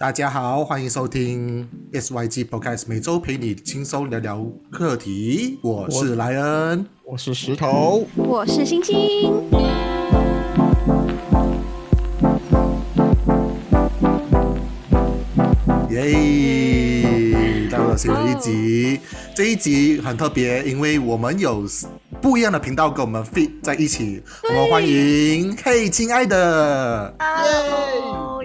大家好，欢迎收听 SYG Podcast，每周陪你轻松聊聊课题。我是莱恩，我是石头，我是星星。耶！到了新的一集，这一集很特别，因为我们有不一样的频道跟我们 fit 在一起。我们欢迎，嘿，亲爱的。耶！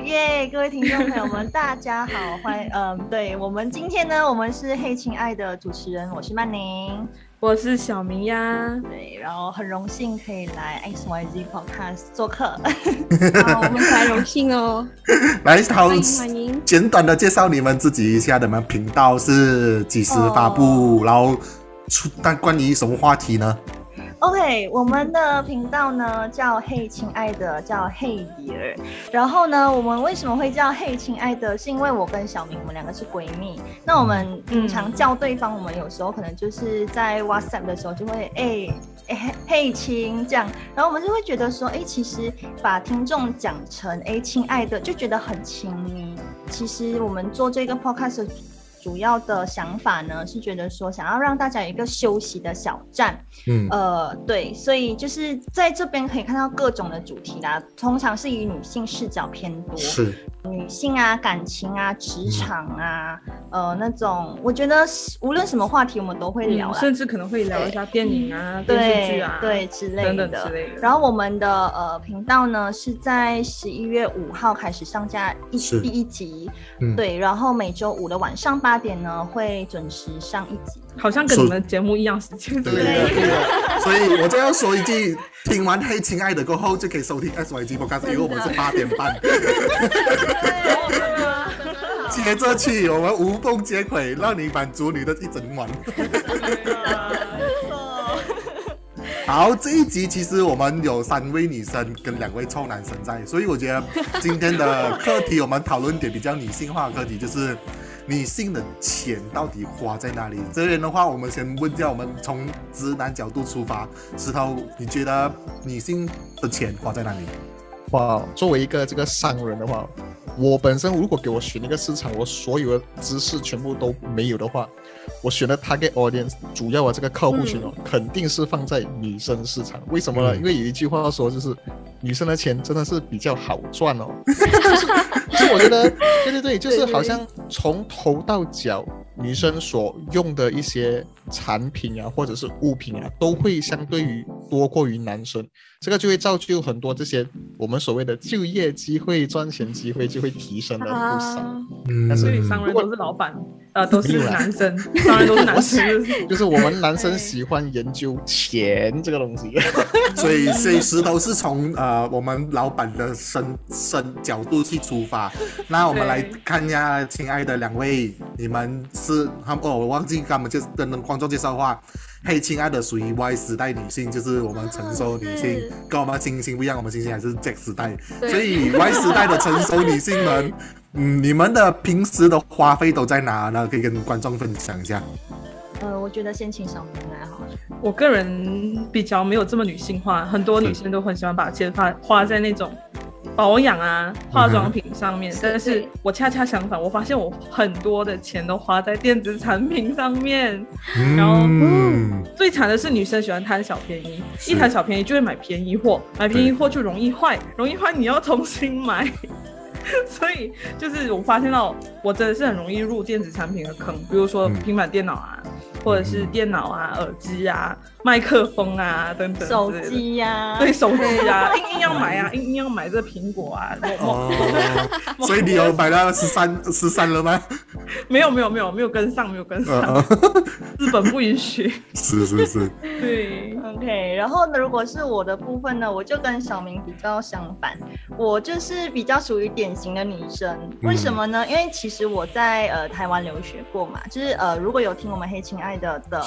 各位听众朋友们，大家好，欢迎。嗯，对我们今天呢，我们是嘿，亲爱的主持人，我是曼宁，我是小明呀。对，然后很荣幸可以来 X Y Z Podcast 做客，好，我们才荣幸哦。来，好，欢迎。简短的介绍你们自己一下，你们频道是几时发布？然后出，但关于什么话题呢？OK，我们的频道呢叫嘿，亲爱的，叫嘿迪儿。然后呢，我们为什么会叫嘿，亲爱的？是因为我跟小明，我们两个是闺蜜。那我们平常叫对方，我们有时候可能就是在 WhatsApp 的时候就会哎哎嘿亲这样。然后我们就会觉得说，哎，其实把听众讲成哎亲爱的，就觉得很亲密。其实我们做这个 Podcast。主要的想法呢，是觉得说想要让大家有一个休息的小站，嗯，呃，对，所以就是在这边可以看到各种的主题啦，通常是以女性视角偏多，是。女性啊，感情啊，职场啊，呃，那种我觉得无论什么话题我们都会聊，甚至可能会聊一下电影啊、电视剧啊，对之类的。然后我们的呃频道呢是在十一月五号开始上架一第一集，对，然后每周五的晚上八点呢会准时上一集，好像跟你们节目一样时间。对对。所以我就要说一句，听完《嘿，亲爱的》过后就可以收听 S Y G Podcast，因为我们是八点半。接着去，我们无缝接轨，让你满足你的一整晚。好，这一集其实我们有三位女生跟两位臭男生在，所以我觉得今天的课题我们讨论点比较女性化的课题，就是女性的钱到底花在哪里。这边的话，我们先问一下，我们从直男角度出发，石头，你觉得女性的钱花在哪里？哇，作为一个这个商人的话。我本身如果给我选一个市场，我所有的知识全部都没有的话，我选的 target audience 主要的这个客户群哦，肯定是放在女生市场。为什么呢？因为有一句话说，就是女生的钱真的是比较好赚哦。就是我觉得，对对对，就是好像从头到脚。女生所用的一些产品啊，或者是物品啊，都会相对于多过于男生，这个就会造就很多这些我们所谓的就业机会、赚钱机会就会提升了不少。嗯，但是商人都是老板。呃，都是男生，当然都是男生。就是我们男生喜欢研究钱这个东西，所以随时都是从呃我们老板的身身角度去出发。那我们来看一下，亲爱的两位，你们是他们哦，我忘记他们就是跟观众介绍话。嘿，亲爱的，属于 Y 时代女性，就是我们成熟女性，跟我们星星不一样，我们星星还是 Z 时代，所以 Y 时代的成熟女性们。嗯，你们的平时的花费都在哪呢？可以跟观众分享一下。呃，我觉得先请小明来好。我个人比较没有这么女性化，很多女生都很喜欢把钱花花在那种保养啊、化妆品上面。但是我恰恰相反，我发现我很多的钱都花在电子产品上面。然后最惨的是女生喜欢贪小便宜，一贪小便宜就会买便宜货，买便宜货就容易坏，容易坏你要重新买。所以就是我发现到，我真的是很容易入电子产品的坑，比如说平板电脑啊，或者是电脑啊、耳机啊。麦克风啊，等等，手机呀，对手机啊，硬硬要买啊，硬硬要买这苹果啊。哦，所以你有买到十三十三了吗？没有没有没有没有跟上，没有跟上，日本不允许。是 是是。对，OK。然后呢，如果是我的部分呢，我就跟小明比较相反，我就是比较属于典型的女生。为什么呢？因为其实我在呃台湾留学过嘛，就是呃如果有听我们黑亲爱的的。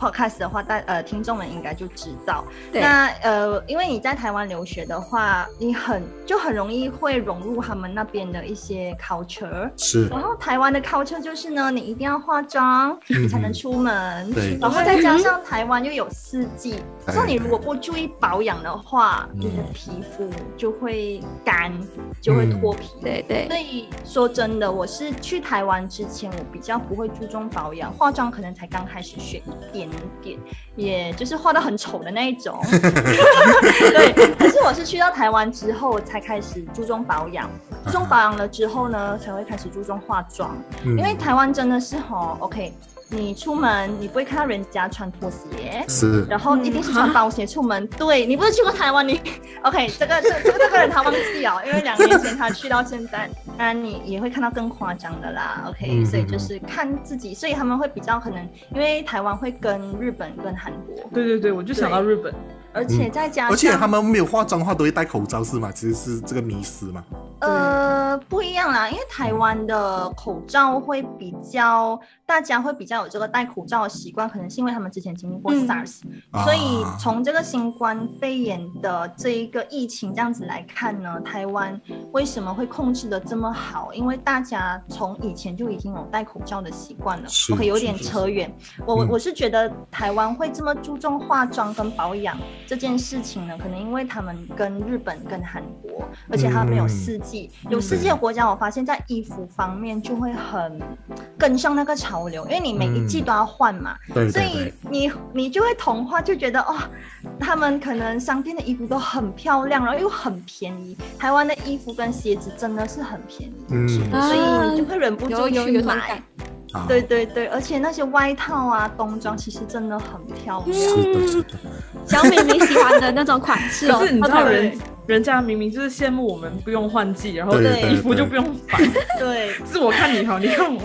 是。podcast 的话，大呃听众们应该就知道。对那呃，因为你在台湾留学的话，你很就很容易会融入他们那边的一些 culture。是然后台湾的 culture 就是呢，你一定要化妆，你才能出门。对然后再加上台湾又有四季，所以你如果不注意保养的话，嗯你的皮肤就会干，就会脱皮。对对所以说真的，我是去台湾之前，我比较不会注重保养，化妆可能才刚开始学一点点，也就是画的很丑的那一种。对，可是我是去到台湾之后才开始注重保养，注重保养了之后呢，才会开始注重化妆，嗯因为台湾真的是吼，OK，你出门你不会看到人家穿拖鞋。是然后一定是穿包鞋出门。对你不是去过台湾，你 OK？这个这这个这个人他忘记了，因为两年前他去到现在，当然你也会看到更夸张的啦。OK，、嗯所以就是看自己，所以他们会比较可能，因为台湾会跟日本跟韩国，对对对，我就想到日本，而且再加上、而且他们没有化妆的话，都会戴口罩是吗？其实是这个迷思嘛。呃不一样啦，因为台湾的口罩会比较，大家会比较有这个戴口罩的习惯，可能是因为他们之前经历过嗯 SARS，、啊所以从这个新冠肺炎的这一个疫情这样子来看呢，台湾为什么会控制的这么好？因为大家从以前就已经有戴口罩的习惯了是。OK，有点扯远。我我嗯我是觉得台湾会这么注重化妆跟保养这件事情呢，可能因为他们跟日本跟韩国，而且他们有嗯四季，有世界的国家，我发现在衣服方面就会很跟上那个潮流，因为你每一季嗯都要换嘛。所以对对对，你你就会同化，就觉得哦，他们可能商店的衣服都很漂亮，然后又很便宜。台湾的衣服跟鞋子真的是很便宜，嗯所以你就会忍不住去买。啊对对对，而且那些外套啊、冬装其实真的很漂亮。是的，是的，小美你喜欢的那种款式哦。可是你知道对人人家明明就是羡慕我们不用换季，然后衣服就不用反，对是我看你好，你看我。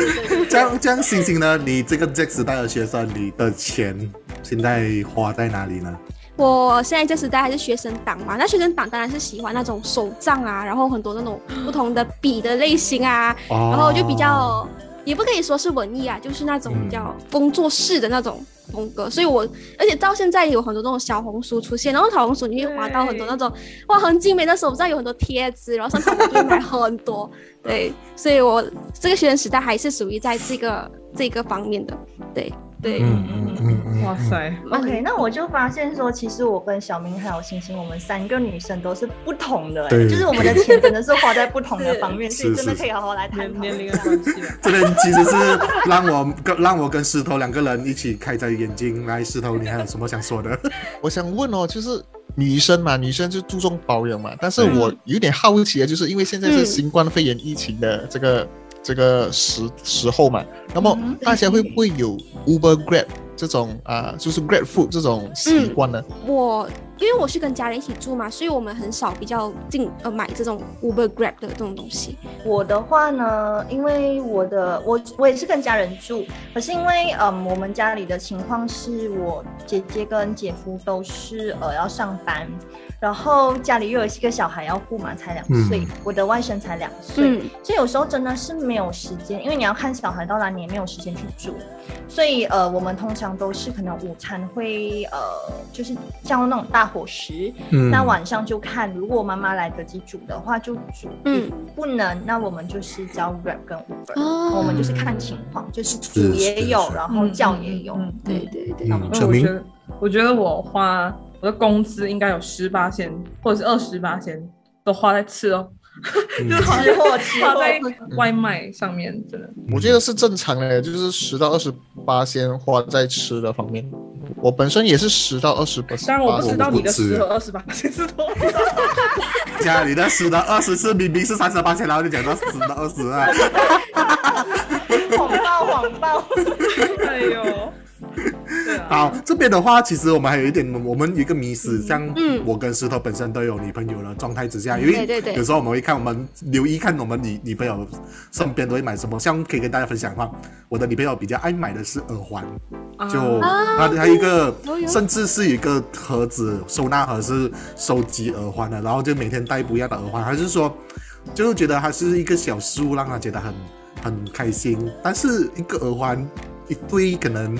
这样这样，星星呢？你这个 Z 时代的学生，你的钱现在花在哪里呢？我现在这时代还是学生党嘛，那学生党当然是喜欢那种手账啊，然后很多那种不同的笔的类型啊，哦然后就比较也不可以说是文艺啊，就是那种比较工作室的那种风格。所以我而且到现在有很多那种小红书出现，然后小红书你会滑到很多那种哇很精美的手账，有很多贴纸，然后上面就会买很多。对，所以我这个学生时代还是属于在这个这个方面的，对对。嗯嗯嗯嗯，哇塞，OK，那我就发现说，其实我跟小明还有星星，我们三个女生都是不同的、欸，对就是我们的钱真的是花在不同的 方面，所以真的可以好好来探讨年年龄。的关系。这边其实是让我跟让我跟石头两个人一起开着眼睛来。石头，你还有什么想说的？我想问哦，就是女生嘛，女生就注重保养嘛，但是嗯我有点好奇的，就是因为现在是嗯新冠肺炎疫情的这个、这个时时候嘛，那么嗯大家会不会有 Uber Grab 这种啊、就是 Grab Food 这种习惯呢？我因为我是跟家人一起住嘛，所以我们很少比较进呃买这种 Uber Grab 的这种东西。我的话呢，因为我的我我也是跟家人住，可是因为嗯，我们家里的情况是我姐姐跟姐夫都是呃要上班，然后家里又有一个小孩要顾嘛，才两岁，嗯我的外甥才两岁，嗯。所以有时候真的是没有时间，因为你要看小孩到哪，你也没有时间去煮，所以呃，我们通常都是可能午餐会呃就是叫那种大伙食，嗯。那晚上就看，如果妈妈来得及煮的话就煮，嗯，不能，那我们就是教 rap 跟 Uber，、哦。我们就是看情况，就是煮也有，然后叫也有。嗯嗯嗯对对对，嗯，因为小明。我觉得，我觉得我花我的工资应该有十八千或者是二十八千都花在吃哦，就是花吃货吃货 花在外卖上面，真的。我觉得是正常的，就是十到二十八千花在吃的方面。我本身也是十到二十八，当然我不知道你的十和二十八千是多少，家里的十到二十是明明是三十八千，然后就讲到十到二十啊。谎报谎报。哎呦，对啊，好，这边的话，其实我们还有一点，我们有一个迷思，像嗯。我跟石头本身都有女朋友的状态之下，因为有时候我们会看，我们留意看我们女女朋友身边都会买什么，像可以跟大家分享的话，我的女朋友比较爱买的是耳环，就啊。它还有一个甚至是一个盒子收纳盒是收集耳环的，然后就每天戴不一样的耳环，还是说，就是觉得它是一个小事物，让她觉得很很开心。但是一个耳环一堆可能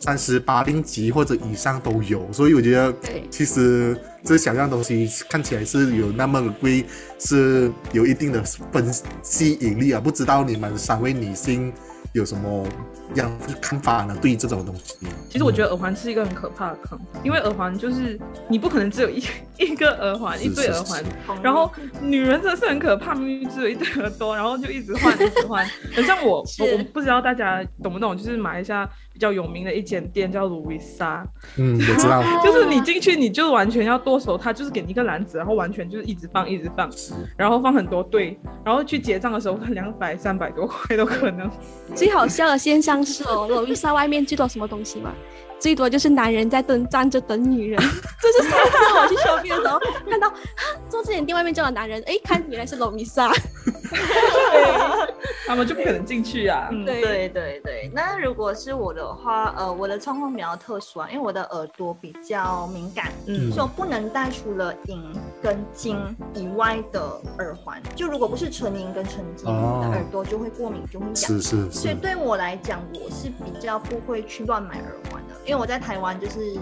三十八零级或者以上都有，所以我觉得其实这小样东西看起来是有那么的贵，是有一定的分吸引力啊。不知道你们三位女性有什么样看法呢？对于这种东西，其实我觉得耳环是一个很可怕的坑，因为耳环就是你不可能只有一一个耳环，一对耳环，然后女人真的是很可怕，明明只有一对耳朵，然后就一直换一直换。很像我，我我不知道大家懂不懂，就是马来西亚比较有名的一间店叫卢维莎，嗯，我知道，就是你进去你就完全要剁手，他就是给你一个篮子，然后完全就是一直放一直放，然后放很多对，然后去结账的时候两百三百多块都可能。最好笑的现象是哦，楼丽莎外面最多什么东西吗？最多就是男人在等站着等女人。这是上次我去 shopping 的时候看到，啊，做这间店外面就有男人，哎，看原来是楼丽莎。他们就不可能进去啊。嗯，对对对对。那如果是我的话，呃，我的状况比较特殊啊，因为我的耳朵比较敏感，嗯所以我不能戴除了银跟金以外的耳环。就如果不是纯银跟纯金，哦我的耳朵就会过敏，就会痒。是是是，所以对我来讲，我是比较不会去乱买耳环的，因为我在台湾就是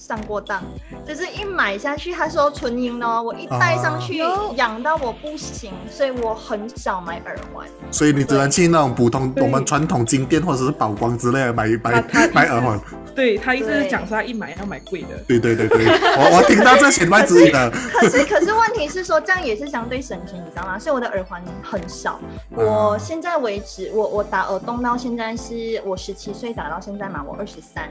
上过当，就是一买下去，他说纯银哦，我一戴上去哦痒到我不行，所以我很少买耳环。所以你只能去那种普通我们传统金店或者是宝光之类的买买他他买耳环。对他意思是对讲说他一买要买贵的。对对对对，我我听到这弦外之音的。可是可是问题是说，这样也是相对省钱，你知道吗？所以我的耳环很少。我现在为止，我我打耳洞到现在是我十七岁打到现在嘛，我二十三，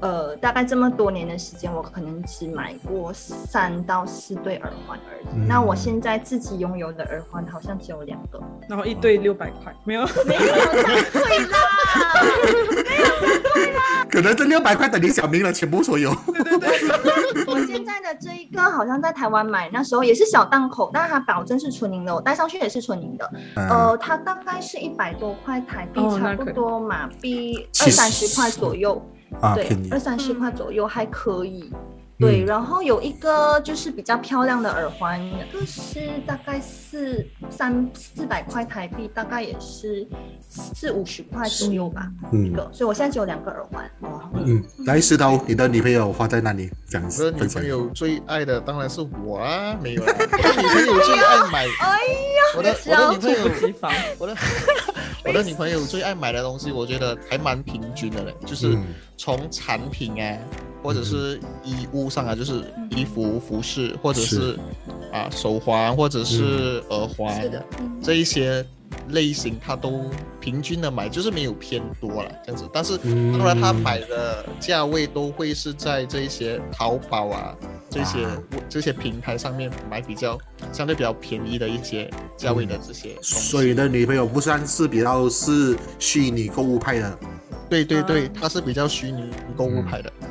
呃，大概这么多年的时间，我可能只买过三到四对耳环而已。嗯那我现在自己拥有的耳环好像只有两个，然后一对六百块，没有，没有这样贵啦。可能这六百块等于小明了全部所有。我现在的这一个好像在台湾买，那时候也是小档口，但是它保证是纯银的，我戴上去也是纯银的。嗯，呃，它大概是一百多块台币，差不多马币二三十块左右，啊，对二。三十块左右还可以。对，嗯然后有一个就是比较漂亮的耳环，那个是大概四三四百块台币，大概也是四五十块左右吧，一嗯个。所以我现在只有两个耳环。哦，嗯，来石头，你的女朋友花在哪里？讲我的女朋。友最爱的当然是我啊，没有啦。我的女朋友最爱买，哎呀我的我的女朋友。我的我的女朋友最爱买的东西，我觉得还蛮平均的嘞，就是嗯从产品啊，或者是衣物上啊，就是衣服、服饰，或者是是啊手环，或者是耳环，是的，嗯，这一些类型，他都平均的买，就是没有偏多了这样子。但是嗯当然，他买的价位都会是在这一些淘宝啊。这些啊这些平台上面买比较相对比较便宜的一些价位的这些所以你的女朋友不算是比较是虚拟购物派的。对对对，她是比较虚拟购物派的。嗯，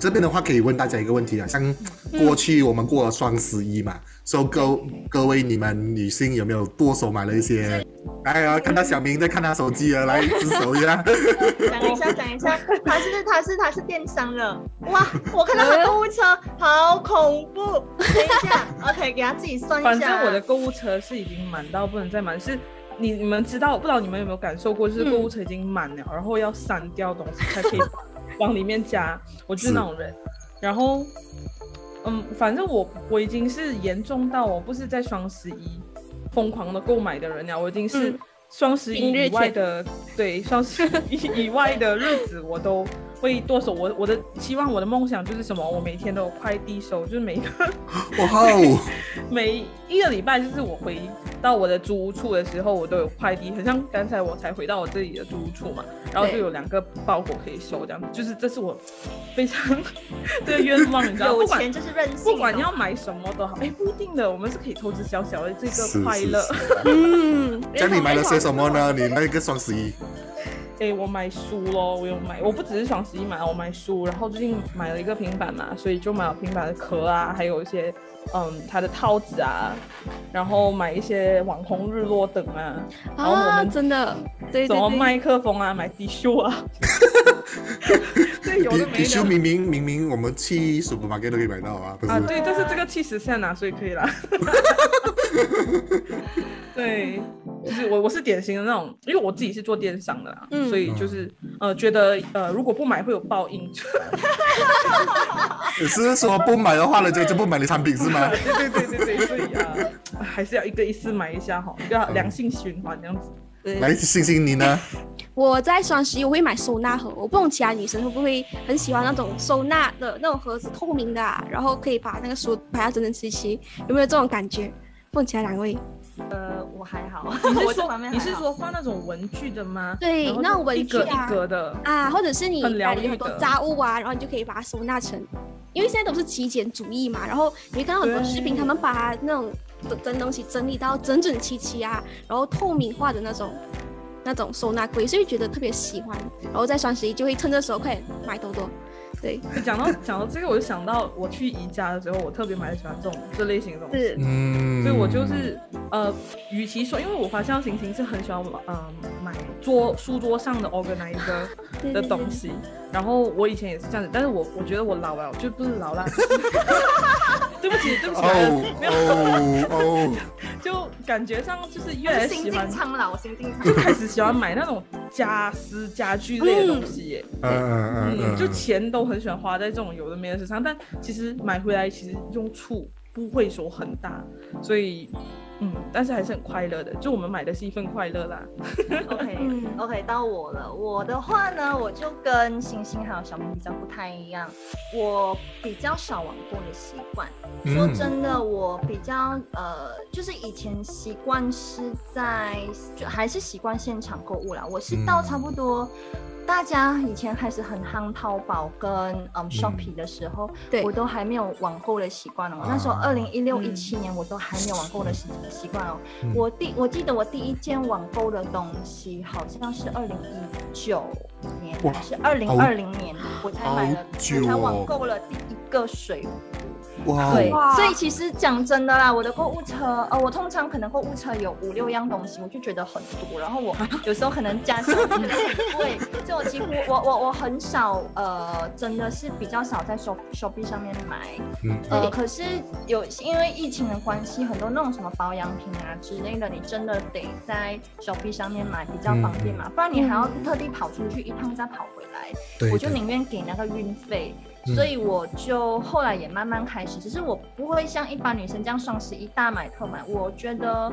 这边的话可以问大家一个问题啊，像过去我们过了双十一嘛，所以各各位你们女性有没有剁手买了一些？哎呀，看到小明在看他手机了，来指手一下。讲一下，讲一下，他是他是他是电商的，哇！我看到他购物车，好恐怖。等一下，OK，给他自己算一下。反正我的购物车是已经满到不能再满，是你你们知道不知道你们有没有感受过，就是购物车已经满了，然后要删掉东西才可以往里面加，我就是那种人。然后，嗯，反正我我已经是严重到我不是在双十一疯狂的购买的人了，我已经是嗯双十一以外的，对双十一 以外的日子我都会剁手。我我的希望我的梦想就是什么？我每天都有快递收，就是每个 哇哦，每一个礼拜，就是我回到我的租屋处的时候，我都有快递，很像刚才我才回到我自己的租屋处嘛，然后就有两个包裹可以收，这样子，就是这是我非常的 愿望，你知道，有不管钱就是任性，不管要买什么都好，哎，不一定的，我们是可以投资小小的这个快乐。是嗯，这样你买了些什么呢？你那个双十一，诶、我买书咯，我有买，我不只是双十一买，我买书，然后最近买了一个平板嘛，所以就买了平板的壳啊，还有一些嗯它的套子啊，然后买一些网红日落等啊，然后我啊，们真的，什么麦克风啊，买 T 恤啊，对，有底的没的。底袖明明明明我们去 supermarket 都可以买到啊，啊，对，但是这个七十线啊，所以可以啦。对，就是我我是典型的那种，因为我自己是做电商的啦，嗯。所以就是呃觉得呃如果不买会有报应，只是说不买的话呢，就就不买你产品是吗？对对对对对，所以啊、还是要一个一次买一下哈，一个良性循环这样子。对来，星星你呢？我在双十一我会买收纳盒，我不懂其他女生会不会很喜欢那种收纳的那种盒子，透明的、啊，然后可以把那个书摆得整整齐齐，有没有这种感觉？问其他两位？呃，我还好，你是说你是说画那种文具的吗？对那种文就一格具啊一格的。啊，或者是你家里有很多杂物啊，然后你就可以把它收纳成，因为现在都是极简主义嘛，然后你会看到很多视频，他们把那种整东西整理到整整齐齐啊，然后透明化的那种那种收纳柜，所以觉得特别喜欢，然后在双十一就会趁这时候快点买多多。对，讲到讲到这个，我就想到我去宜家的时候，我特别蛮喜欢这种这类型的东西。嗯，所以我就是呃，与其说，因为我发现行星是很喜欢嗯、呃、买桌书桌上的 organizer 的东西，然后我以前也是这样子，但是我我觉得我老了，就不是老了，对不起对不起，哦没有，哦哦，就感觉上就是越来越喜欢境，苍老，心境就老。开始喜欢买那种家私家具类的东西耶。嗯嗯嗯，就钱都很喜欢花在这种有的没的身上，但其实买回来其实用处不会说很大，所以嗯，但是还是很快乐的。就我们买的是一份快乐啦。OK 嗯 OK，到我了。我的话呢，我就跟星星还有小明比较不太一样，我比较少网购的习惯。说嗯真的，我比较呃，就是以前习惯是在，就还是习惯现场购物啦。我是到嗯差不多。大家以前开始很夯淘宝跟嗯 Shopee 的时候，对。我都还没有网购的习惯哦。那时候啊二零一六嗯一七年我都还没有网购的习习惯哦。嗯。我第我记得我第一件网购的东西好像是二零一九年还是二零二零年，我才买了，我才哦网购了第一个水壶。哇对所以其实讲真的啦，我的购物车，呃，我通常可能购物车有五六样东西，我就觉得很多，然后我有时候可能加起来觉得很贵，所以我几乎我我我很少，呃，真的是比较少在 Shop Shopee 上面买，嗯。呃，可是有因为疫情的关系，很多那种什么保养品啊之类的，你真的得在 Shopee 上面买比较方便嘛，不然你还要特地跑出去一趟再跑回来，对的我就宁愿给那个运费。嗯所以我就后来也慢慢开始，只是我不会像一般女生这样双十一大买特买，我觉得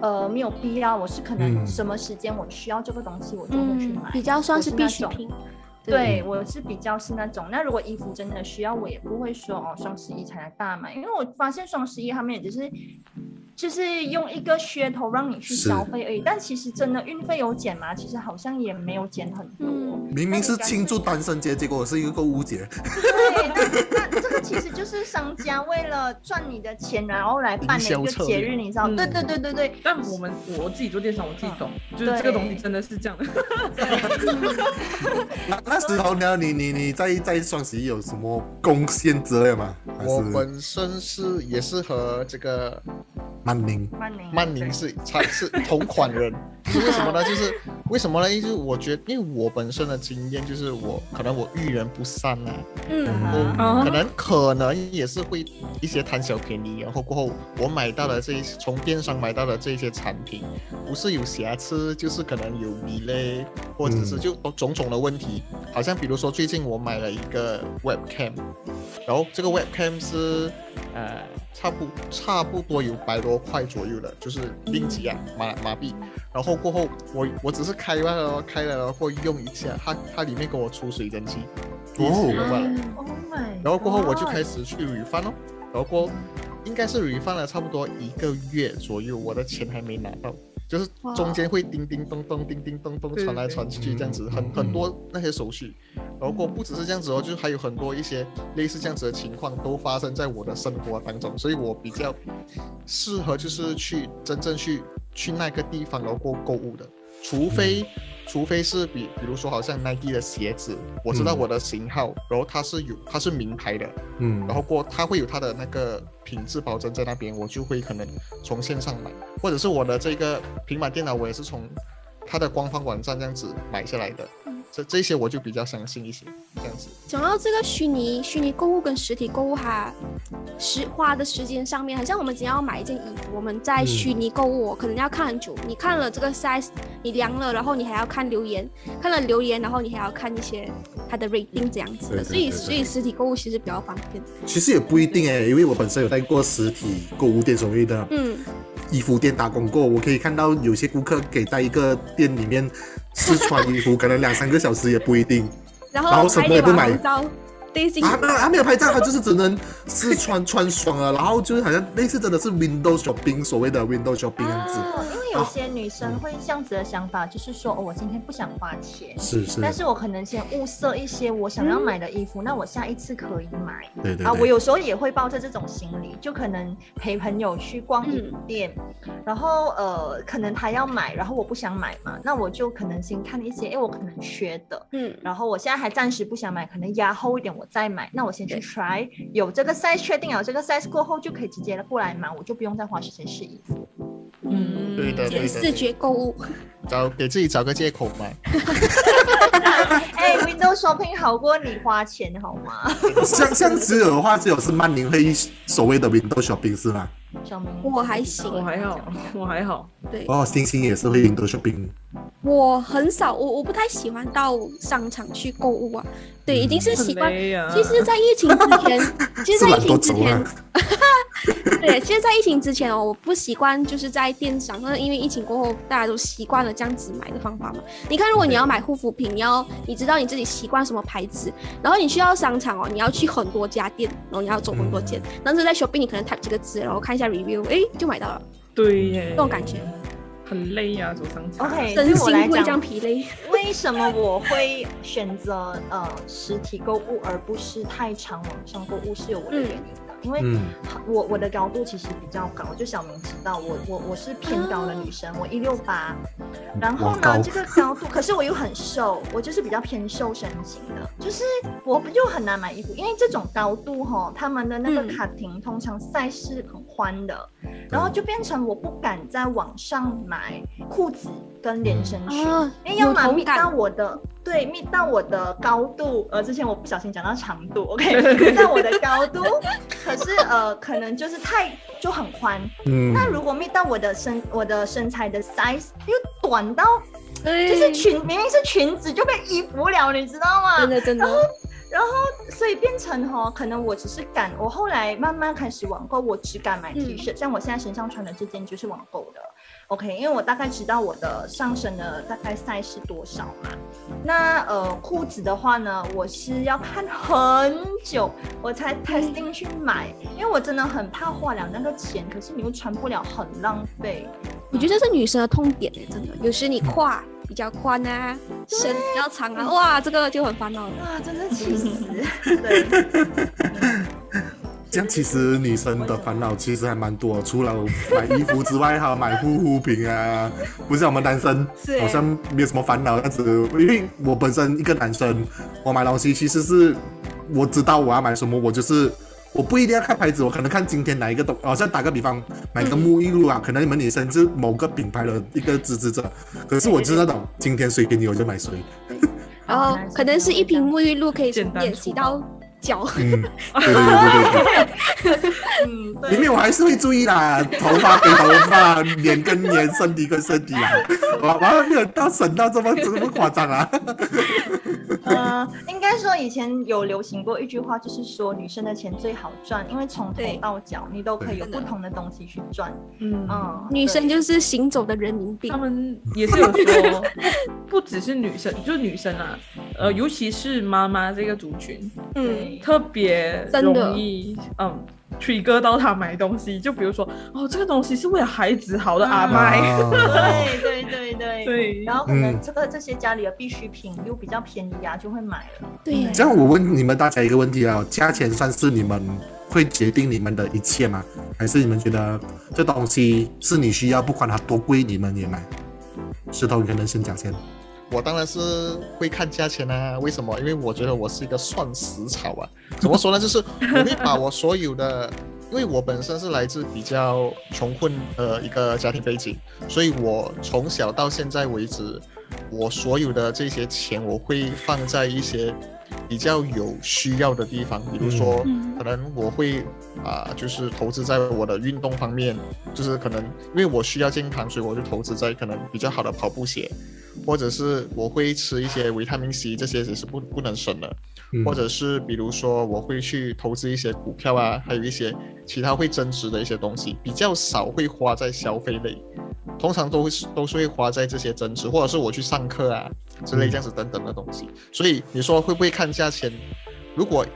呃没有必要。我是可能嗯什么时间我需要这个东西，我就会去嗯买，，比较算是必需品。对，我是比较是那种。那如果衣服真的需要，我也不会说哦双十一才来大买，因为我发现双十一他们也只是就是用一个噱头让你去消费而已。但其实真的运费有减吗？其实好像也没有减很多。嗯明明是庆祝单身节，结果是一个购物节。对，那那 这其实就是商家为了赚你的钱，然后来办的一个节日，你知道？嗯对对对对对。但我们我自己做电商，我自己懂，就是对这个东西真的是这样的。那那时候呢，你你你在在双十一有什么贡献之类吗？我本身是也是和这个曼宁？曼宁，曼宁是他是同款人，是为什么呢？就是为什么呢？就是我觉得，因为我本身的经验就是我可能我遇人不善啊，嗯啊啊可能可能也是会一些贪小便宜，然后过后我买到的这一从电商买到的这些产品，不是有瑕疵，就是可能有 delay，或者是嗯就种种的问题。好像比如说最近我买了一个 webcam，然后这个 webcam 是呃差不差不多有百多块左右的，就是令吉啊马马币。然后过后我我只是开完了开了然后用一下，它它里面给我出水蒸气，第一次用完了。，Oh 然后过后我就开始，始去 refund 哦，然后过后应该是 refund 了差不多一个月左右，我的钱还没拿到，就是中间会叮叮咚咚、叮叮咚咚传来传去这样子，很嗯很多那些手续。然后不只是这样子哦，就是还有很多一些类似这样子的情况都发生在我的生活当中，所以我比较适合就是去真正去去那个地方然后过购物的，除非。除非是比比如说好像 Nike 的鞋子，我知道嗯。我的型号，然后它是有它是名牌的，嗯，然后过它会有它的那个品质保证在那边，我就会可能从线上买，或者是我的这个平板电脑，我也是从它的官方网站这样子买下来的。这这些我就比较相信一些，这样子。讲到这个虚拟虚拟购物跟实体购物哈，时花的时间上面，好像我们只要买一件衣服，我们在嗯虚拟购物，可能要看很久。你看了这个 size，你量了，然后你还要看留言，看了留言，然后你还要看一些它的 rating 这样子的。对对所以，所以实体购物其实比较方便。其实也不一定哎，因为我本身有在过实体购物店所谓的嗯，衣服店打工过，我可以看到有些顾客给在一个店里面试穿衣服，可能两三个小时也不一定。然然后什么也不买对，心啊，没有，还没有拍照，他就是只能试穿穿爽了，然后就是好像类似真的是 window shopping，所谓的 window shopping 这样子。哦，因为有些女生会这样子的想法，就是说，哦，我今天不想花钱，是是，但是我可能先物色一些我想要买的衣服，那我下一次可以买。啊，对对啊我有时候也会抱着这种心理，就可能陪朋友去逛衣服店，然后呃，可能他要买，然后我不想买嘛，那我就可能先看一些，哎，我可能缺的，嗯，然后我现在还暂时不想买，可能压后一点我再买，那我先去 try，有这个 size 确定了这个 size 过后就可以直接过来买，我就不用再花时间试衣服。嗯，对的对的视觉购物，找给自己找个借口嘛。哎，Windows Shopping 好过你花钱好吗？像像只有的话，只有是曼宁会所谓的 window shopping 是吗？小明，我还行，我还好，我还好，对，哦，星星也是会 window shopping。我很少，我我不太喜欢到商场去购物啊。对，已经是习惯。其实，在疫情之前，其实，在疫情之前 对，其实，在疫情之前哦，我不习惯就是在电商，但是因为疫情过后，大家都习惯了这样子买的方法嘛。你看，如果你要买护肤品，你要你知道你自己习惯什么牌子，然后你去到商场哦，你要去很多家店，然后你要走很多间，但是在 shopping 你可能 type 几个字，然后看一下 review，哎，就买到了，对耶，这种感觉，很累呀，走商场。OK，身对我来心会这样讲，疲累。为什么我会选择呃实体购物，而不是太常网上购物，是有我的原因的。因为嗯。我我的高度其实比较高，就小明知道我我我是偏高的女生，我一六八，然后呢这个高度，可是我又很瘦，我就是比较偏瘦身型的，就是我又很难买衣服，因为这种高度哈，他们的那个嗯。卡廷通常 size 是很宽的，然后就变成我不敢在网上买裤子跟连身裙，啊因为要买有同 meet 到我的对 meet 到我的高度，呃，之前我不小心讲到长度，OK，meet 到 我的高度，可是呃，可能就是太就很宽。嗯，那如果 meet 到我的身我的身材的 size 又短到，就就是裙明明是裙子就被衣服了，你知道吗？真的真的，然后所以变成哈，可能我只是敢，我后来慢慢开始网购，我只敢买 T 恤，像我现在身上穿的这件就是网购的，OK，因为我大概知道我的上身的大概 size 是多少嘛。那呃裤子的话呢，我是要看很久我才 testing 去买，因为我真的很怕花了那个钱，可是你又穿不了，很浪费。我觉得这是女生的痛点哎，真的，有时你胯比较宽啊，身比较长啊，哇，这个就很烦恼了。哇，真的气死！对，这样其实女生的烦恼其实还蛮多，除了买衣服之外，还有买护肤品啊。不像我们男生好像没有什么烦恼样子，因为我本身一个男生，我买东西其实是我知道我要买什么，我就是。我不一定要看牌子，我可能看今天哪一个东，好像打个比方，买个沐浴露啊，可能你们女生是某个品牌的一个支持者，可是我就是那种今天谁给你我就买谁，然后可能是一瓶沐浴露可以简从脸洗单粗暴到脚，嗯，对对对对对。嗯，里面我还是会注意啦，头发给头发，脸跟脸，身体跟身体啦。我我没有到省到这么这么夸张啊。呃，应该说以前有流行过一句话，就是说女生的钱最好赚，因为从头到脚你都可以有不同的东西去赚。嗯嗯，女生就是行走的人民币他。们也是有说，不只是女生，就是女生啊，呃，尤其是妈妈这个族群，嗯，特别容易嗯 trigger 到他买东西。就比如说，哦，这个东西是为了孩子好的阿麦，啊对对对对 对然后可能嗯这个这些家里的必需品又比较便宜啊，就会买了。对这样我问你们大家一个问题啊，价钱算是你们会决定你们的一切吗？还是你们觉得这东西是你需要，不管它多贵，你们也买？石头，你可能先讲先。我当然是会看价钱啊，为什么？因为我觉得我是一个算死草啊。怎么说呢？就是我会把我所有的，因为我本身是来自比较穷困的一个家庭背景，所以我从小到现在为止，我所有的这些钱我会放在一些比较有需要的地方，比如说嗯可能我会啊、就是投资在我的运动方面，就是可能因为我需要健康，所以我就投资在可能比较好的跑步鞋，或者是我会吃一些维他命 C，这些也是不不能省的。嗯或者是比如说我会去投资一些股票啊，还有一些其他会增值的一些东西，比较少会花在消费类，通常都会是都是会花在这些增值，或者是我去上课啊之类这样子等等的东西。所以你说会不会看价钱？如果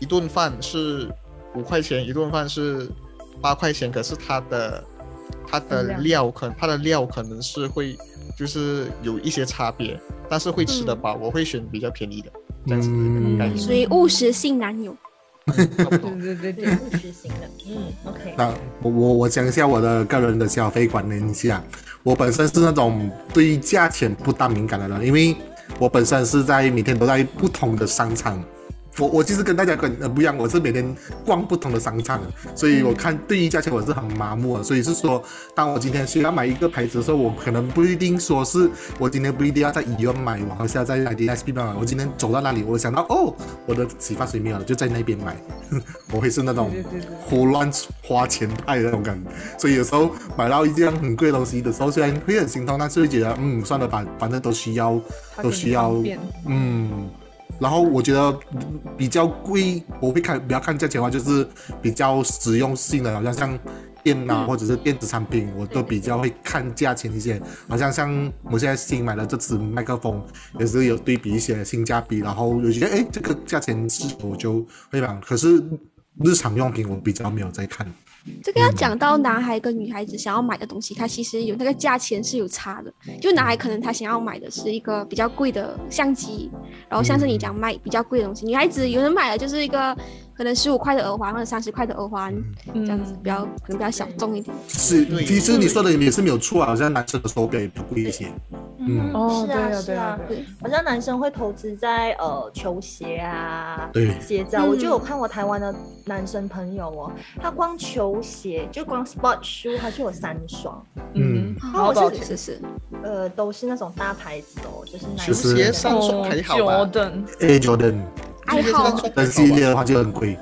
一顿饭是五块钱，一顿饭是八块钱，可是它的它的料可它的料可能是会就是有一些差别，但是会吃得饱，我会选比较便宜的这样子的一个概念。所以务实性难有。差不多对对对对，务实型的。嗯，OK。那我我我讲一下我的个人的消费观念一下，我本身是那种对于价钱不大敏感的人，因为我本身是在每天都在不同的商场。我我其实跟大家跟呃不一样，我是每天逛不同的商场，所以我看对于价钱我是很麻木的。所以是说，当我今天需要买一个牌子的时候，我可能不一定说是我今天不一定要在医院买，我还是要在 IDSP 买。我今天走到那里，我想到哦，我的洗发水没有了，就在那边买。我会是那种胡乱花钱派的那种感觉，所以有时候买到一件很贵的东西的时候，虽然会很心痛，但是会觉得嗯，算了吧，反正都需要，都需要嗯。然后我觉得嗯比较贵，我会看比较看价钱的话，就是比较实用性的，好像像电脑嗯或者是电子产品，我都比较会看价钱一些。好像像我现在新买的这支麦克风，也是有对比一些性价比，然后我觉得哎，这个价钱是我就会买。可是日常用品我比较没有在看。这个要讲到男孩跟女孩子想要买的东西，它其实有那个价钱是有差的。就男孩可能他想要买的是一个比较贵的相机，然后像是你讲卖比较贵的东西，女孩子有人买的就是一个可能十五块的耳环或者三十块的耳环，这样子比较可能比较小众一点。是，其实你说的也是没有错啊，好像男生的手表也比较贵一些。嗯是啊，哦是啊。是啊好像男生会投资在呃球鞋啊，对。鞋子啊。嗯我就有看我台湾的男生朋友哦，他光球鞋就光 sport shoe 他就有三双，嗯，然后我是多是是，呃都是那种大牌子哦，就是球鞋上双还好吧？哦 Jordan，A Jordan 爱好的系列的话就很贵。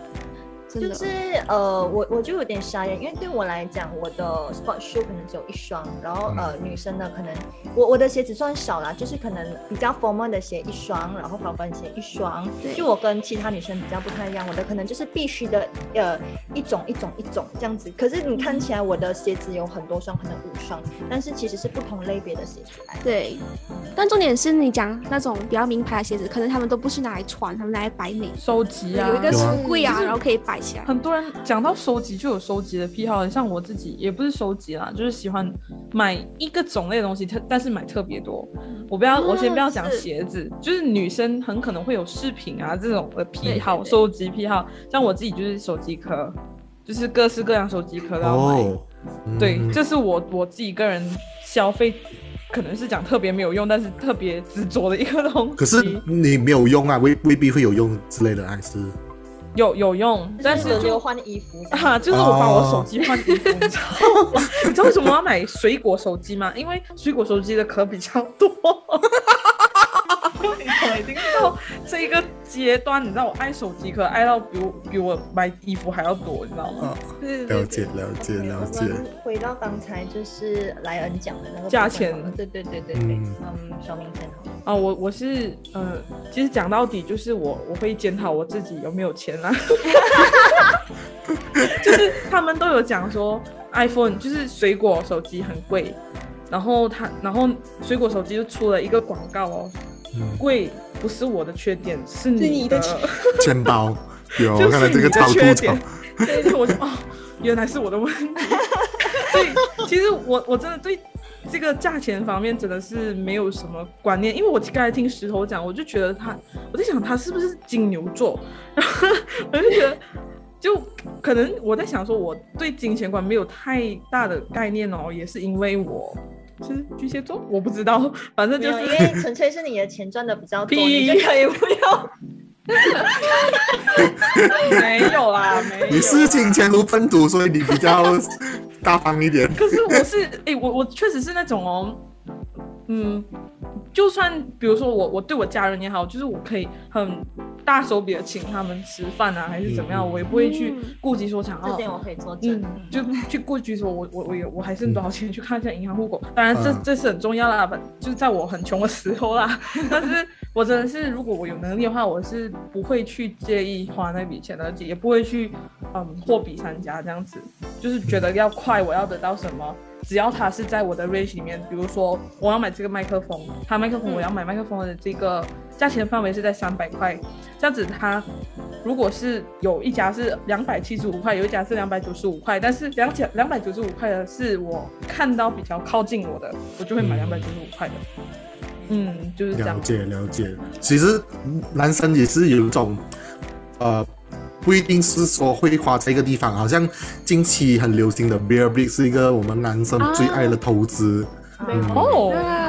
真的就是呃，我我就有点傻眼，因为对我来讲，我的 sport shoe 可能只有一双，然后嗯呃，女生的可能我我的鞋子算少啦，就是可能比较 formal 的鞋一双，然后高跟鞋一双对。就我跟其他女生比较不太一样，我的可能就是必须的呃一种一种一种这样子。可是你看起来我的鞋子有很多双，可能五双，但是其实是不同类别的鞋子来。对，但重点是你讲那种比较名牌的鞋子，可能他们都不是拿来穿，他们拿来摆美。收集啊，有一个有啊橱柜啊，就是然后可以摆起来。很多人讲到收集就有收集的癖好，像我自己也不是收集啦，就是喜欢买一个种类的东西，特但是买特别多。我不要，我先不要讲鞋子，就是女生很可能会有饰品啊这种的癖好，收集癖好。像我自己就是手机壳，就是各式各样手机壳都要买。哦，对，嗯这是我我自己个人消费，可能是讲特别没有用，但是特别执着的一个东西。可是你没有用啊，未未必会有用之类的，还是有有用，但是是轮流就换衣服。啊，就是我把我哦手机换衣服，你知道吗？你知道为什么我要买水果手机吗？因为水果手机的壳比较多。你可已经到这一个阶段，你知道我爱手机壳爱到比我比我买衣服还要多，你知道吗？了解了解了解，回到刚才就是莱恩讲的那个价钱。对对对对对，嗯。嗯，小明先好。了。啊，我我是呃，其实讲到底就是我我会检讨我自己有没有钱啦、就是他们都有讲说 iPhone 就是水果手机很贵，然后他然后水果手机就出了一个广告哦，嗯，贵不是我的缺点，是你的你的，钱包有，就我看到这个是你的超吐槽缺点，。对对，我就哦，原来是我的问题。所以其实我我真的对这个价钱方面真的是没有什么观念，因为我刚才听石头讲，我就觉得他，我在想他是不是金牛座，然后我就觉得。就可能我在想说，我对金钱观没有太大的概念哦，也是因为我是巨蟹座，我不知道，反正就是，因就是为纯粹是你的钱赚的比较多，屁 你就可以不用。没有啦，没有啦。你是金钱如粪土，所以你比较大方一点。可是我是哎、我我确实是那种哦，嗯，就算比如说我我对我家人也好，就是我可以很大手笔的请他们吃饭啊，还是怎么样，我也不会去顾及说想要这点我可以做证。嗯，，就去顾及说我我我有我还剩多少钱去看一下银行户口，当然这嗯。这是很重要啦，本就是在我很穷的时候啦，但是我真的是如果我有能力的话，我是不会去介意花那笔钱的，而且也不会去嗯货比三家这样子，就是觉得要快，我要得到什么。只要它是在我的 range 里面，比如说我要买这个麦克风，它麦克风我要买麦克风的这个价钱范围是在三百块，这样子它如果是有一家是两百七十五块，有一家是两百九十五块，但是两家两百九十五块的是我看到比较靠近我的，我就会买两百九十五块的。嗯，就是这样。了解了解。其实嗯男生也是有一种，呃，不一定是说会花在一个地方，好像近期很流行的 Bear Brick 是一个我们男生最爱的投资，嗯。哦，啊，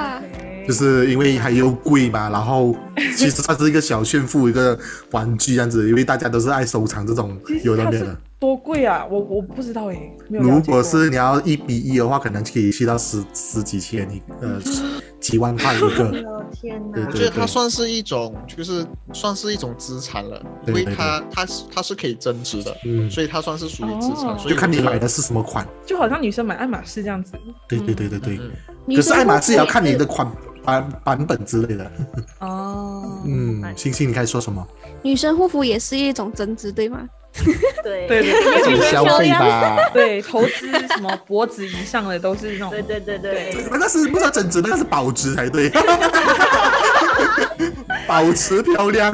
就是因为还又贵嘛，然后 其实它是一个小炫富一个玩具这样子，因为大家都是爱收藏这种有的没的。多贵啊？我我不知道哎，没有了如果是你要一比一的话，可能可以去到十十几千一呃 几万块一个。哦天对哪我！觉得它算是一种，就是算是一种资产了，因为对对它它是它是可以增值的，嗯，所以它算是属于资产。哦所以就看你买的是什么款。就好像女生买爱马仕这样子。对对对对对。可是爱马仕也要看你的款版版本之类的。哦，嗯，星星，你该说什么？女生护肤也是一种增值，对吗？对对对对，因为一种女生消费吧。对投资什么脖子以上的都是那种对对对对对那个是不是增值，那个是保值才对。保持漂亮。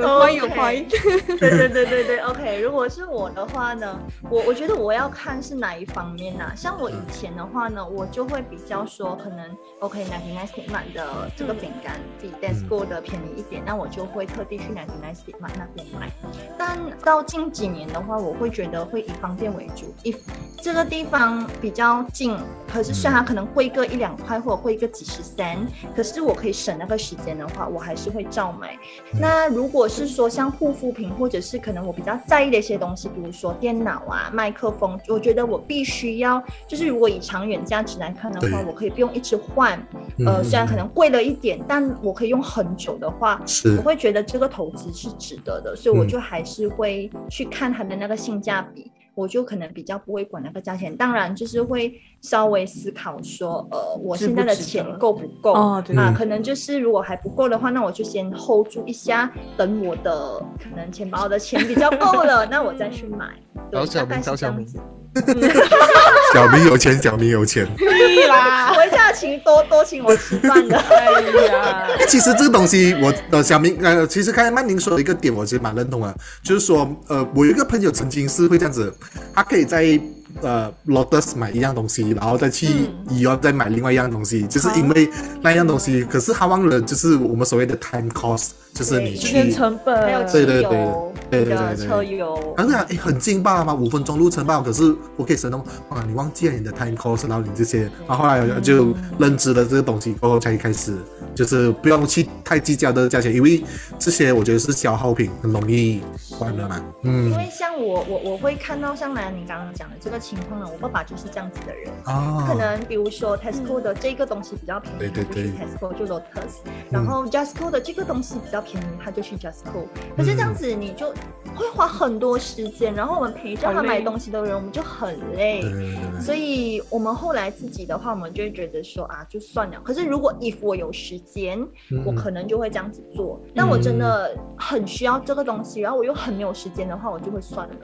有花有花。对对对对对，OK。如果是我的话呢，我我觉得我要看是哪一方面呐、像我以前的话呢，我就会比较说，可能 OK 奶奶 Nice 买的这个饼干比 Desco 的便宜一点，那我就会特地去奶奶 Nice 买那边买。但到近几年的话，我会觉得会以方便为主，以这个地方比较近，可是虽然它可能贵个一两块或者贵个几十三，可是我可以省那个时间的话，我还是会照买。那如果是说像护肤品，或者是可能我比较在意的一些东西，比如说电脑啊、麦克风，我觉得我必须要，就是如果以长远价值来看的话，我可以不用一直换。呃，嗯虽然可能贵了一点，但我可以用很久的话，我会觉得这个投资是值得的，所以我嗯就还是会去看它的那个性价比。我就可能比较不会管那个价钱，当然就是会稍微思考说，呃，我现在的钱够不够啊？嗯可能就是如果还不够的话，那我就先 hold 住一下，等我的可能钱包的钱比较够了，那我再去买。对 找小大概是明找小明这样子 小明有钱，小明有钱。对啦，我下请多多请我吃饭的。哎呀，其实这个东西，我呃小明呃，其实刚才曼宁说的一个点，我其实蛮认同的，就是说呃，我有一个朋友曾经是会这样子，他可以在呃 Lotus 买一样东西，然后再去嗯以后再买另外一样东西，就是因为那样东西，可是他忘了就是我们所谓的 time cost，就是你去。成本，还有汽对对对油，对对对对车油，当然，哎，很劲爆嘛，五分钟路程罢了。可是我可以省那么啊，你忘记了你的 time cost，然后你这些，然后后来就认知了这个东西过后，才开始就是不用去太计较的价钱，因为这些我觉得是消耗品，很容易关的嘛。嗯因，为像我我我会看到像兰你刚刚讲的这个情况呢，我爸爸就是这样子的人。啊，可能比如说 Tesco 的这个东西比较便宜，对对他就去对 Tesco 就 Lotus，然后 Justco 的这个东西比较便宜，他就去 Justco。可是这样子你就会花很多时间，然后我们陪着他买东西的人，我们就很累对。对对对所以我们后来自己的话，我们就会觉得说啊，就算了。可是如果 if 我有时间，嗯我可能就会这样子做。但我真的很需要这个东西，然后我又很没有时间的话，我就会算了。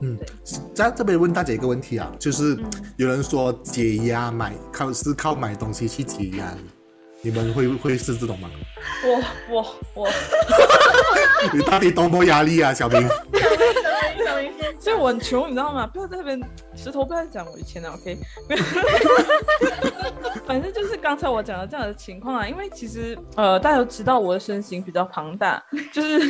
嗯，在这边问大姐一个问题啊，就是嗯。有人说解压买靠是靠买东西去解压，你们会会是这种吗？我我我，你到底多么压力啊，小明？所以我很穷，你知道吗？不要在那边石头，不要再讲我以前的，OK？反正就是刚才我讲的这样的情况啊，因为其实呃，大家都知道我的身形比较庞大，就是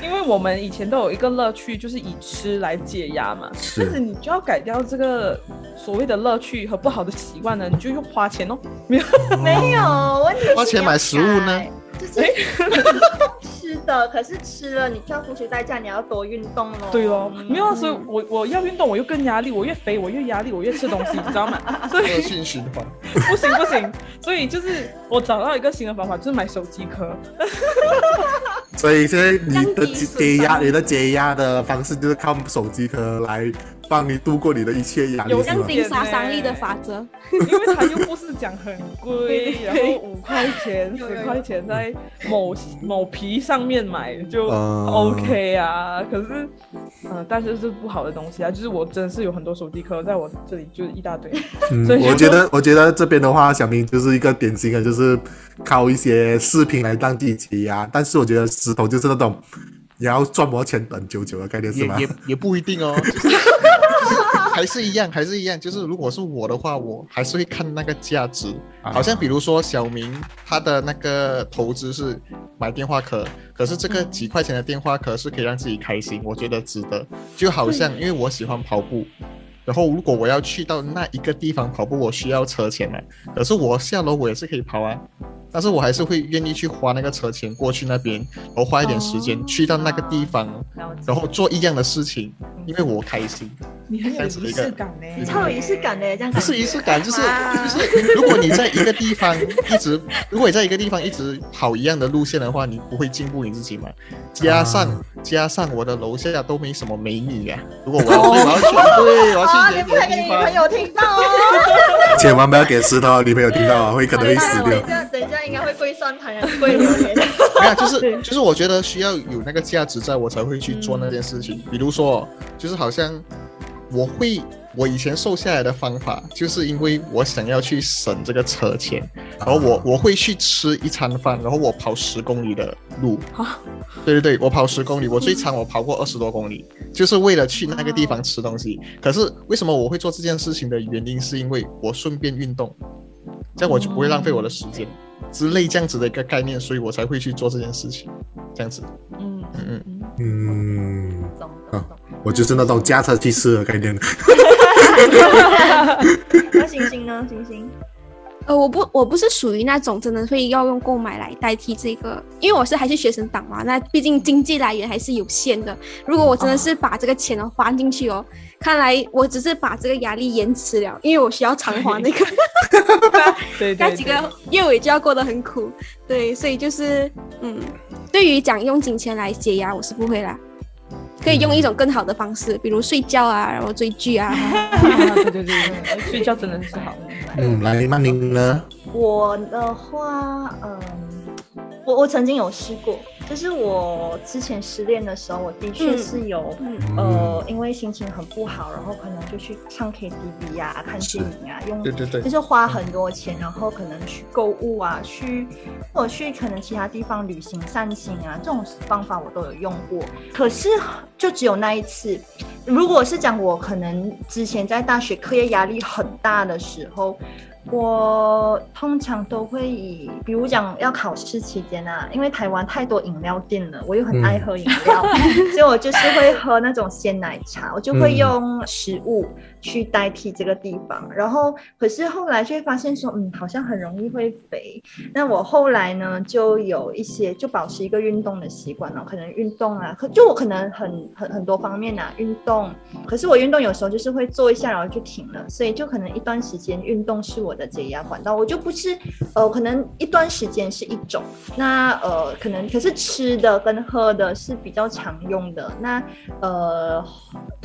因为我们以前都有一个乐趣，就是以吃来解压嘛。是但是你就要改掉这个所谓的乐趣和不好的习惯呢，你就用花钱哦。没有，没有问题是花钱买食物呢吃的，可是吃了你就要付出代价，你要多运动喽。对哦，嗯没有啊，所以我我要运动，我又更压力，我越肥我越压力，我越吃东西，你知道吗？所以恶性循环。不行不行，所以就是我找到一个新的方法，就是买手机壳。所以现在你的解压，你的解压的方式就是靠手机壳来帮你度过你的一切压力，有是吗？降低杀伤力的法则。因为它又不是讲很贵，然 后五块钱、十块钱在某某皮上面买就嗯 OK 啊。可是，呃，但是是不好的东西啊。就是我真的是有很多手机壳在我这里，就是一大堆。嗯所以，我觉得，我觉得这边的话，小明就是一个典型的，就是靠一些视频来当自己解压。但是我觉得石头就是那种你要赚 more 钱等久久的概念，是吗？也也也不一定哦，就 是还是一样，还是一样。就是如果是我的话，我还是会看那个价值。啊好像比如说小明他的那个投资是买电话壳，可是这个几块钱的电话壳是可以让自己开心，我觉得值得。就好像因为我喜欢跑步。然后，如果我要去到那一个地方跑步，我需要车钱嘛。可是我下楼我也是可以跑啊，但是我还是会愿意去花那个车钱过去那边，然后花一点时间、哦去到那个地方，然后做一样的事情，因为我开心。你很有仪式感呢，超有仪式感的，这样子。不是仪式感，就是啊就是，如果你在一个地方一直，如果你在一个地方一直跑一样的路线的话，你不会进步你自己嘛。加上、啊。加上我的楼下都没什么美女啊，如果我要、对我要去对我要啊，去你不能给你女远点地方朋，友听到哦。千万不要给石头的女朋友听到啊，会可能会死掉。等一。下，等一下应该会跪算盘，跪榴莲。没有，就是就是我觉得需要有那个价值在，我才会去做那件事情。比如说，就是好像我会，我以前瘦下来的方法，就是因为我想要去省这个车钱，然后我我会去吃一餐饭，然后我跑十公里的路。对对对，我跑十公里，我最长我跑过二十多公里，就是为了去那个地方吃东西。可是为什么我会做这件事情的原因，是因为我顺便运动，这样我就不会浪费我的时间。之类这样子的一个概念，所以我才会去做这件事情，这样子。嗯嗯嗯，嗯，嗯，懂懂懂。我就是那种驾车去吃的概念。那星星呢？星星，呃，我不，我不是属于那种真的会要用购买来代替这个，因为我是还是学生党嘛，那毕竟经济来源还是有限的。如果我真的是把这个钱哦花进去哦，看来我只是把这个压力延迟了，因为我需要偿还那个对对对，那几个月尾就要过得很苦，对，所以就是嗯，对于讲用金钱来解压，我是不会啦。可以用一种更好的方式，比如睡觉啊，然后追剧啊。啊 对对对对，睡觉真的是好。嗯，来曼宁呢？我的话，嗯，我我曾经有试过，就是我之前失恋的时候，我的确是有。嗯呃，因为心情很不好，然后可能就去唱 KTV 呀、看电影啊，用对对对就，是花很多钱，然后可能去购物啊，去或者去可能其他地方旅行散心啊，这种方法我都有用过。可是就只有那一次，如果是讲我可能之前在大学课业压力很大的时候。我通常都会以，比如讲要考试期间啊，因为台湾太多饮料店了，我又很爱喝饮料，所以我就是会喝那种鲜奶茶，我就会用食物去代替这个地方。然后，可是后来就会发现说，嗯，好像很容易会肥。那我后来呢，就有一些就保持一个运动的习惯了，可能运动啊，可就我可能很很很多方面啊运动，可是我运动有时候就是会做一下，然后就停了，所以就可能一段时间运动是我我的解压管道，我就不是呃，可能一段时间是一种，那呃，可能可是吃的跟喝的是比较常用的，那呃，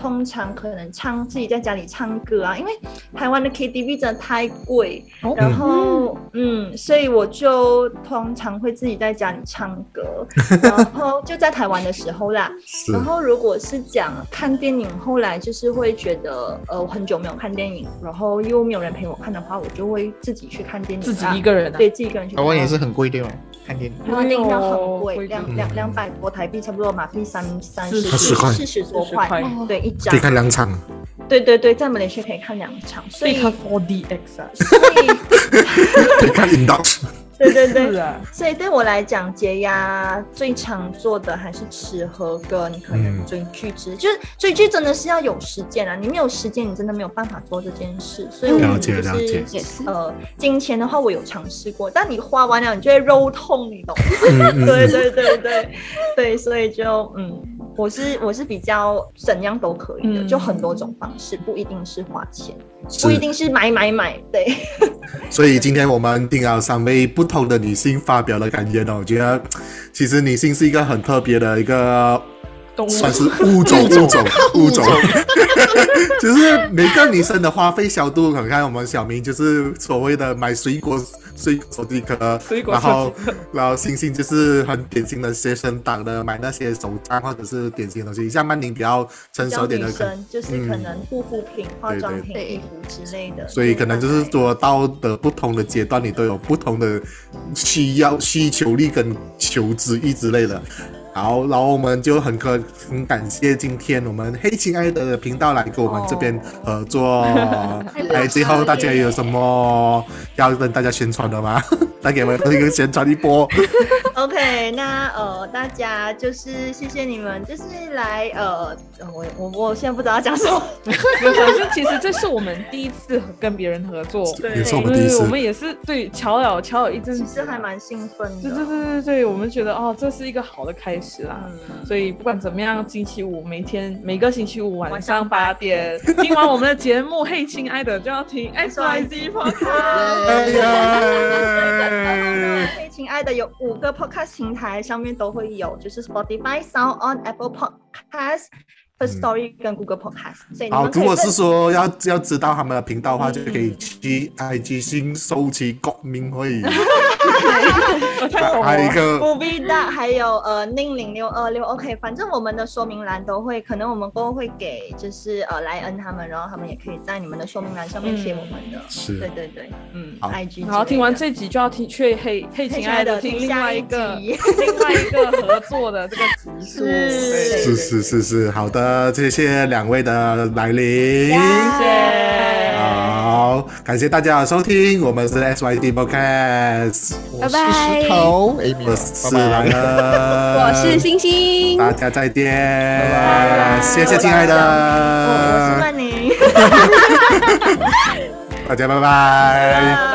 通常可能唱自己在家里唱歌啊，因为台湾的 KTV 真的太贵，哦然后嗯，所以我就通常会自己在家里唱歌，然后就在台湾的时候啦，然后如果是讲看电影，后来就是会觉得，呃，我很久没有看电影，然后又没有人陪我看的话，我就会自己去看电影、自己一个人啊对自己一个人去看。台湾也是很贵对吗？看电影。台湾电影票很贵，两嗯两两百多台币，差不多马币三三十40块四十多块，对一张可以。看两场。对对对，在马来西亚可以看两场，所以看 4DX 啊，所以 可以看 Indox。对对对。所以对我来讲，解压最常做的还是吃喝跟可能嗯追剧之，就是追剧真的是要有时间啊，你没有时间，你真的没有办法做这件事。所以我就是呃，金钱的话我有尝试过，但你花完了，你就会肉痛，你懂对对对对。对，所以就嗯，我是我是比较怎样都可以的，嗯。就很多种方式，不一定是花钱，不一定是买买买，对。所以今天我们定了三位不同的女性发表的感言呢，我觉得其实女性是一个很特别的一个动物。算是物种 物种。物种，就是每个女生的花费小度，你看我们小明就是所谓的买水果水果手机壳，水果然后然后星星就是很典型的学生党的买那些手账或者是典型的东西，像曼宁比较成熟点的可比较女生就是可能护肤品、化妆品、衣服之类的，所以可能就是说到的不同的阶段，你都有不同的需要、需求力跟求知欲之类的。好，然后我们就很可很感谢今天我们黑亲爱的频道来跟我们这边合作。哎，最后大家有什么 要跟大家宣传的吗？来给我们一个宣传一波。OK，那呃，大家就是谢谢你们，就是来呃，我我我现在不知道要讲什么。没有，反正其实这是我们第一次跟别人合作，对也是我们第一对，我。们也是对巧了巧了一阵其子，实还蛮兴奋的。对对对对对，我们觉得哦，这是一个好的开始啦。嗯，所以不管怎么样，星期五每天每个星期五晚晚上上八点，听完我们的节目，嘿，亲爱的就要听 X Y Z Podcast。哎呀！嘿，亲爱的，有五个 Podcast 平台上面都会有，就是 Spotify、Sound On、Apple Podcast、First Story 跟 Google Podcast。所以好，如果是说要要知道他们的频道的话，嗯就可以去 IG 新收起国民会。我太懂了。还有一个不必大，还有呃宁零六二六，OK，反正我们的说明栏都会，可能我们过后会给就是呃莱恩他们，然后他们也可以在你们的说明栏上面写我们的，是对对对嗯，好，IG 之类的。然后听完这集就要听去嘿嘿，亲爱的，听另外一个 听另外一个合作的这个集数。是是是是，好的，谢谢两位的来临。谢谢。好，感谢大家的收听，我们是 SYD Podcast，我是拜拜。石头，Amy，我是莱恩，我是星星，大家再见，拜谢谢亲爱的。我是的，曼宁，大家拜拜。拜。拜拜。